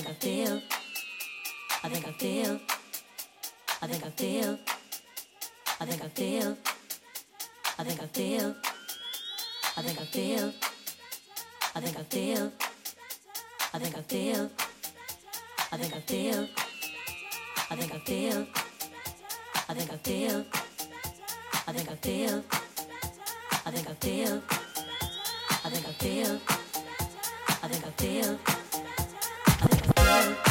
think I feel. I think I feel. I think I feel. I think I feel. I think I feel. I think I feel. I think I feel. I think I feel. I think I feel. I think I feel. I think I feel. I think I feel. I think I feel. I think I feel. I think I feel love.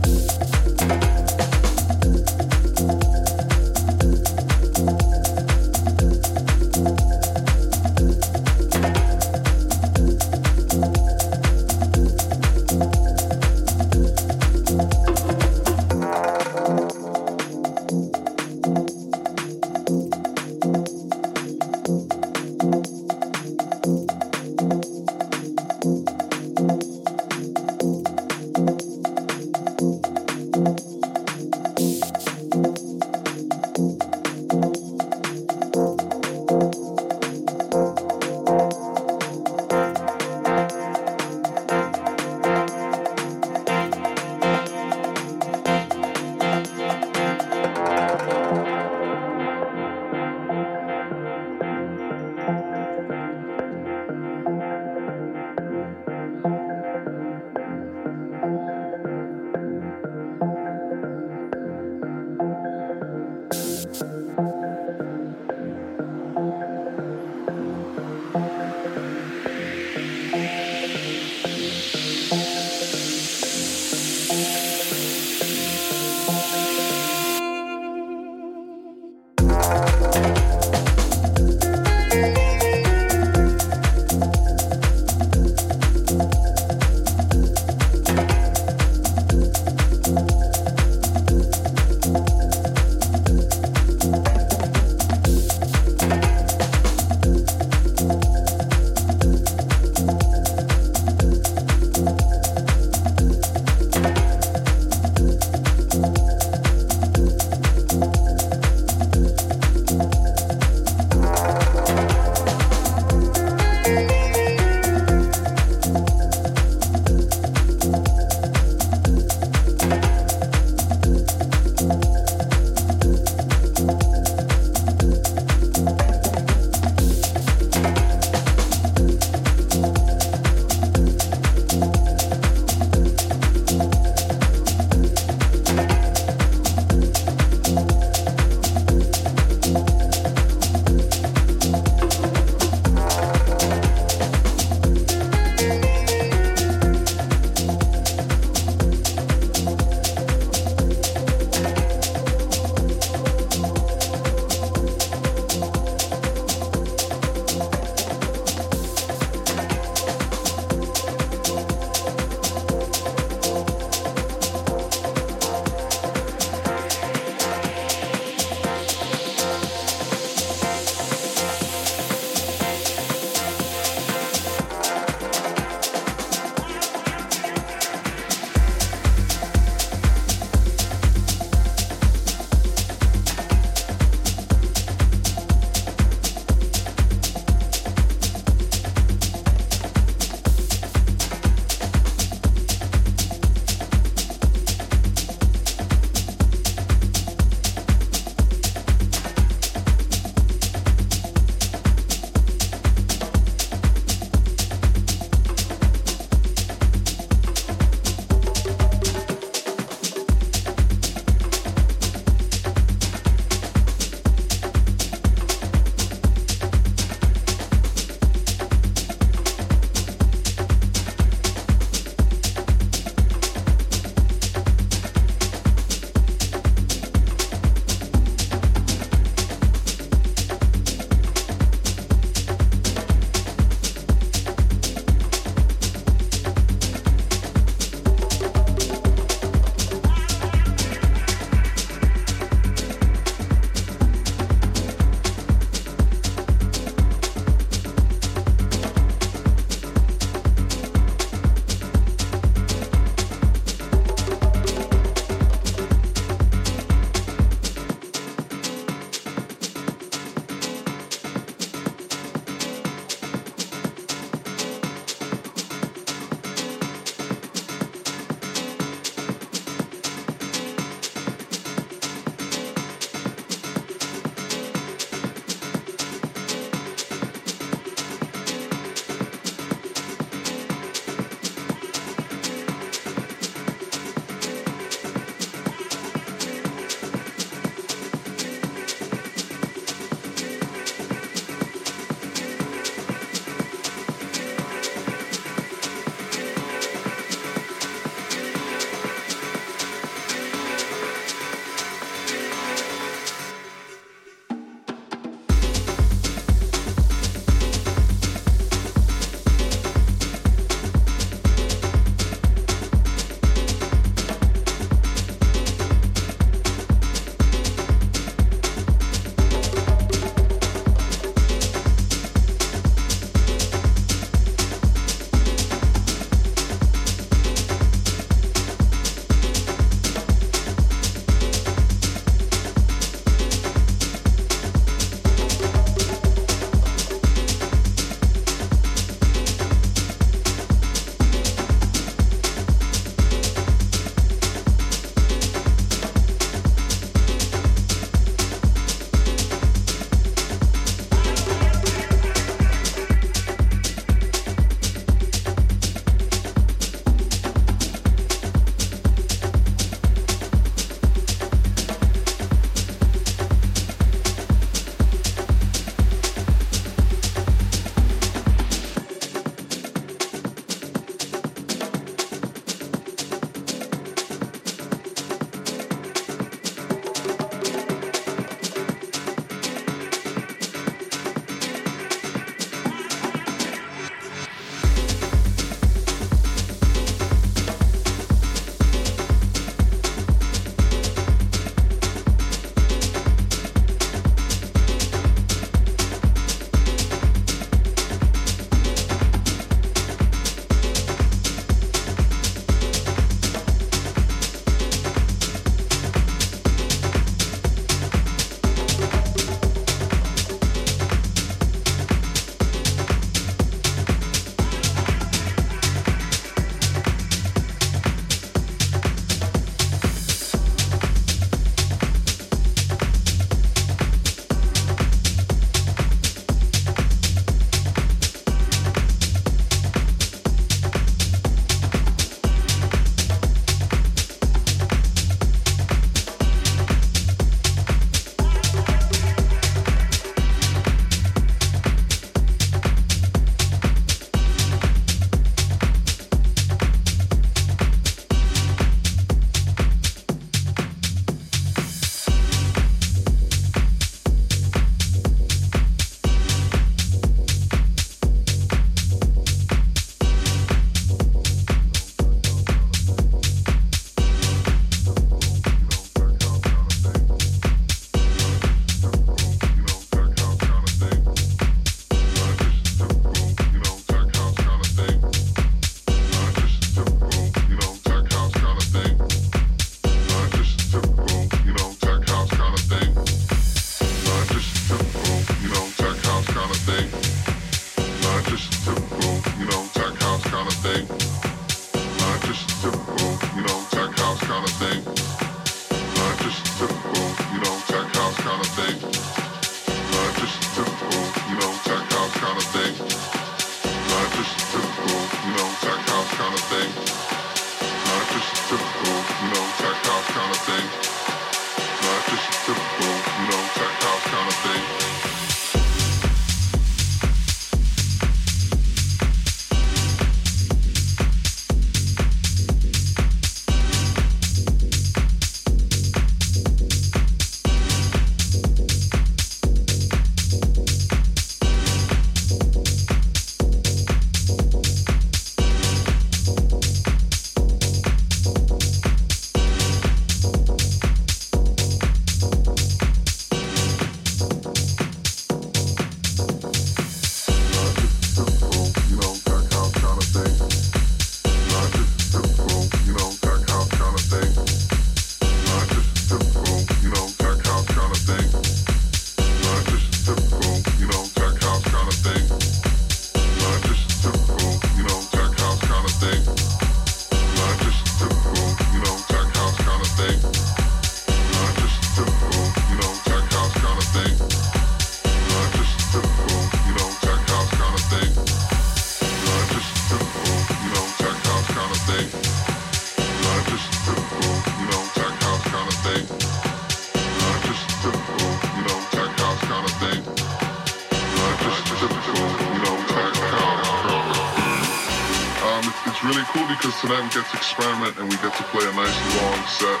Set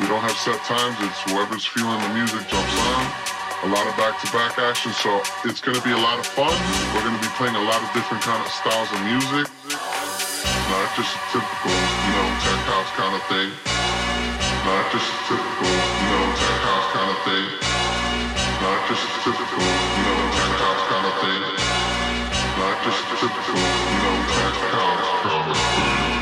We don't have set times. It's whoever's feeling the music jumps on. A lot of back-to-back action, so it's going to be a lot of fun. We're going to be playing a lot of different kind of styles of music. Not just a typical, you know, tech house kind of thing. Not just a typical, you know, tech house kind of thing. Not just a typical, you know, tech house kind of thing. Not just a typical, you know, tech house kind of thing.